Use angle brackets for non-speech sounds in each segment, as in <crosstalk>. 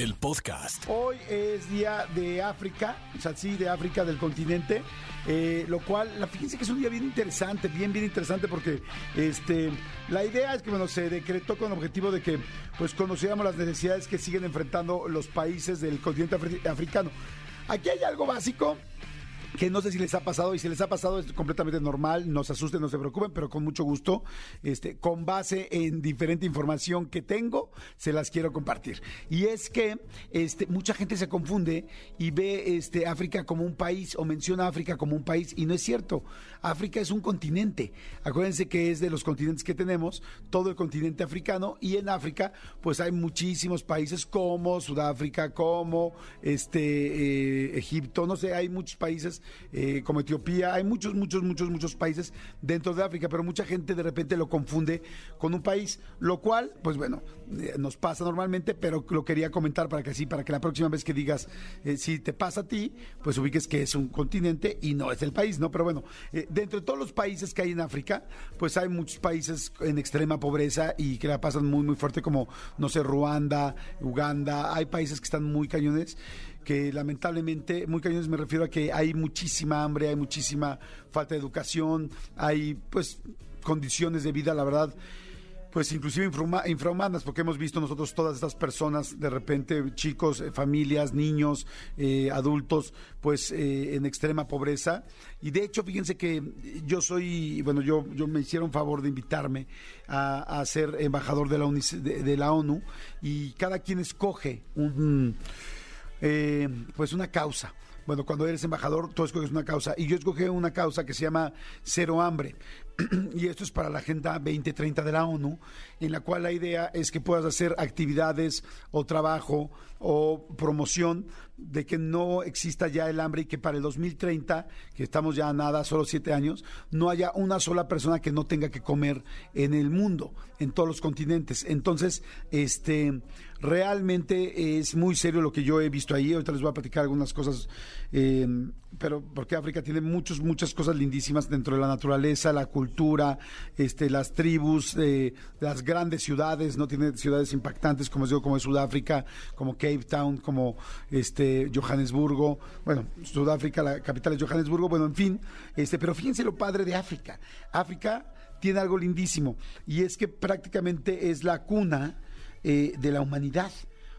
el podcast. Hoy es día de África, o sea, sí, de África del continente, eh, lo cual, la, fíjense que es un día bien interesante, bien, bien interesante porque este, la idea es que, bueno, se decretó con el objetivo de que, pues, conociéramos las necesidades que siguen enfrentando los países del continente afri- africano. Aquí hay algo básico que no sé si les ha pasado y si les ha pasado es completamente normal, no se asusten, no se preocupen, pero con mucho gusto, este, con base en diferente información que tengo, se las quiero compartir. Y es que este, mucha gente se confunde y ve este, África como un país o menciona África como un país y no es cierto. África es un continente. Acuérdense que es de los continentes que tenemos, todo el continente africano y en África pues hay muchísimos países como Sudáfrica, como este eh, Egipto, no sé, hay muchos países eh, como Etiopía, hay muchos, muchos, muchos, muchos países dentro de África, pero mucha gente de repente lo confunde con un país, lo cual, pues bueno, eh, nos pasa normalmente, pero lo quería comentar para que así, para que la próxima vez que digas, eh, si te pasa a ti, pues ubiques que es un continente y no es el país, ¿no? Pero bueno, dentro de todos los países que hay en África, pues hay muchos países en extrema pobreza y que la pasan muy, muy fuerte, como, no sé, Ruanda, Uganda, hay países que están muy cañones que lamentablemente, muy cañones me refiero a que hay muchísima hambre, hay muchísima falta de educación, hay pues condiciones de vida, la verdad, pues inclusive infrahuma- infrahumanas, porque hemos visto nosotros todas estas personas, de repente chicos, eh, familias, niños, eh, adultos, pues eh, en extrema pobreza. Y de hecho, fíjense que yo soy, bueno, yo, yo me hicieron favor de invitarme a, a ser embajador de la, de la ONU y cada quien escoge un eh, pues una causa. Bueno, cuando eres embajador, tú escoges una causa. Y yo escogí una causa que se llama Cero Hambre. <clears throat> y esto es para la Agenda 2030 de la ONU, en la cual la idea es que puedas hacer actividades o trabajo o promoción de que no exista ya el hambre y que para el 2030, que estamos ya a nada, solo siete años, no haya una sola persona que no tenga que comer en el mundo, en todos los continentes. Entonces, este, realmente es muy serio lo que yo he visto ahí. Ahorita les voy a platicar algunas cosas, eh, pero porque África tiene muchos, muchas cosas lindísimas dentro de la naturaleza, la cultura, este, las tribus, eh, las grandes ciudades, no tiene ciudades impactantes como digo, como Sudáfrica, como Cape Town, como este Johannesburgo. Bueno, Sudáfrica, la capital es Johannesburgo. Bueno, en fin, este, pero fíjense lo padre de África. África tiene algo lindísimo y es que prácticamente es la cuna eh, de la humanidad.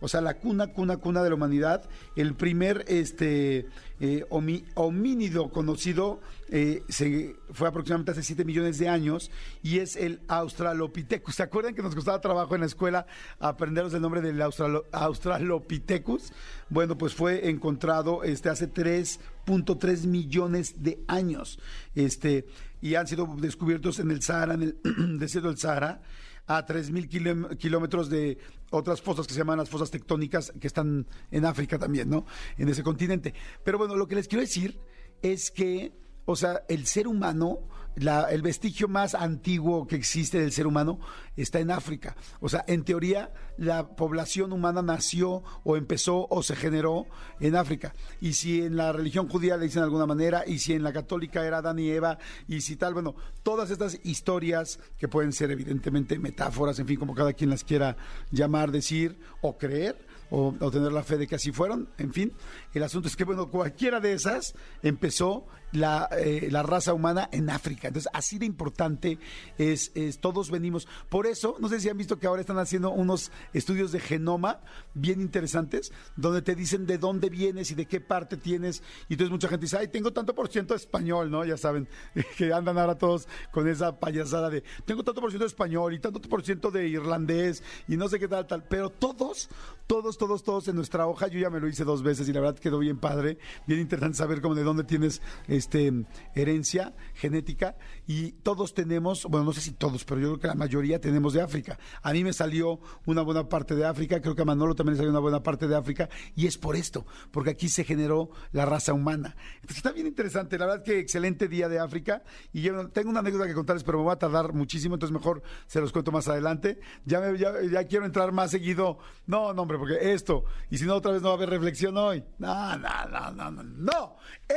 O sea, la cuna, cuna, cuna de la humanidad. El primer este, eh, homínido conocido eh, se, fue aproximadamente hace 7 millones de años y es el Australopithecus. ¿Se acuerdan que nos costaba trabajo en la escuela aprenderos el nombre del Australo- Australopithecus? Bueno, pues fue encontrado este, hace 3.3 millones de años. Este, y han sido descubiertos en el Sahara, en el <clears throat> desierto del Sahara a 3.000 kilom- kilómetros de otras fosas que se llaman las fosas tectónicas que están en África también, ¿no? En ese continente. Pero bueno, lo que les quiero decir es que, o sea, el ser humano, el vestigio más antiguo que existe del ser humano está en África. O sea, en teoría, la población humana nació o empezó o se generó en África. Y si en la religión judía le dicen de alguna manera, y si en la católica era Adán y Eva, y si tal, bueno, todas estas historias que pueden ser evidentemente metáforas, en fin, como cada quien las quiera llamar, decir o creer, o, o tener la fe de que así fueron, en fin. El asunto es que, bueno, cualquiera de esas empezó la, eh, la raza humana en África. Entonces, así de importante es, todos venimos. Por eso, no sé si han visto que ahora están haciendo unos estudios de genoma bien interesantes, donde te dicen de dónde vienes y de qué parte tienes. Y entonces mucha gente dice, ay, tengo tanto por ciento español, ¿no? Ya saben, <laughs> que andan ahora todos con esa payasada de, tengo tanto por ciento español y tanto por ciento de irlandés y no sé qué tal, tal. Pero todos, todos, todos, todos en nuestra hoja, yo ya me lo hice dos veces y la verdad quedó bien padre, bien interesante saber cómo de dónde tienes este, este, herencia genética y todos tenemos, bueno, no sé si todos, pero yo creo que la mayoría tenemos de África. A mí me salió una buena parte de África, creo que a Manolo también le salió una buena parte de África y es por esto, porque aquí se generó la raza humana. Entonces está bien interesante, la verdad que excelente día de África y yo tengo una anécdota que contarles, pero me va a tardar muchísimo, entonces mejor se los cuento más adelante. Ya, me, ya, quiero entrar más seguido. No, no, hombre, porque esto, y si no, otra vez no va a haber reflexión hoy. No, no, no, no, no, no.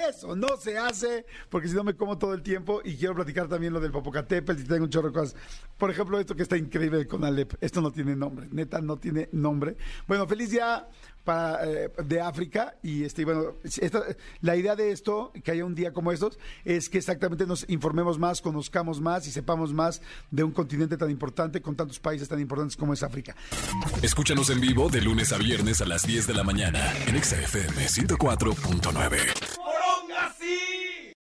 Eso no se porque si no me como todo el tiempo y quiero platicar también lo del Popocatépetl y tengo un chorro de cosas. Por ejemplo, esto que está increíble con Alep. Esto no tiene nombre, neta, no tiene nombre. Bueno, feliz día para, eh, de África y este bueno esta, la idea de esto que haya un día como estos es que exactamente nos informemos más conozcamos más y sepamos más de un continente tan importante con tantos países tan importantes como es África escúchanos en vivo de lunes a viernes a las 10 de la mañana en XFM 104.9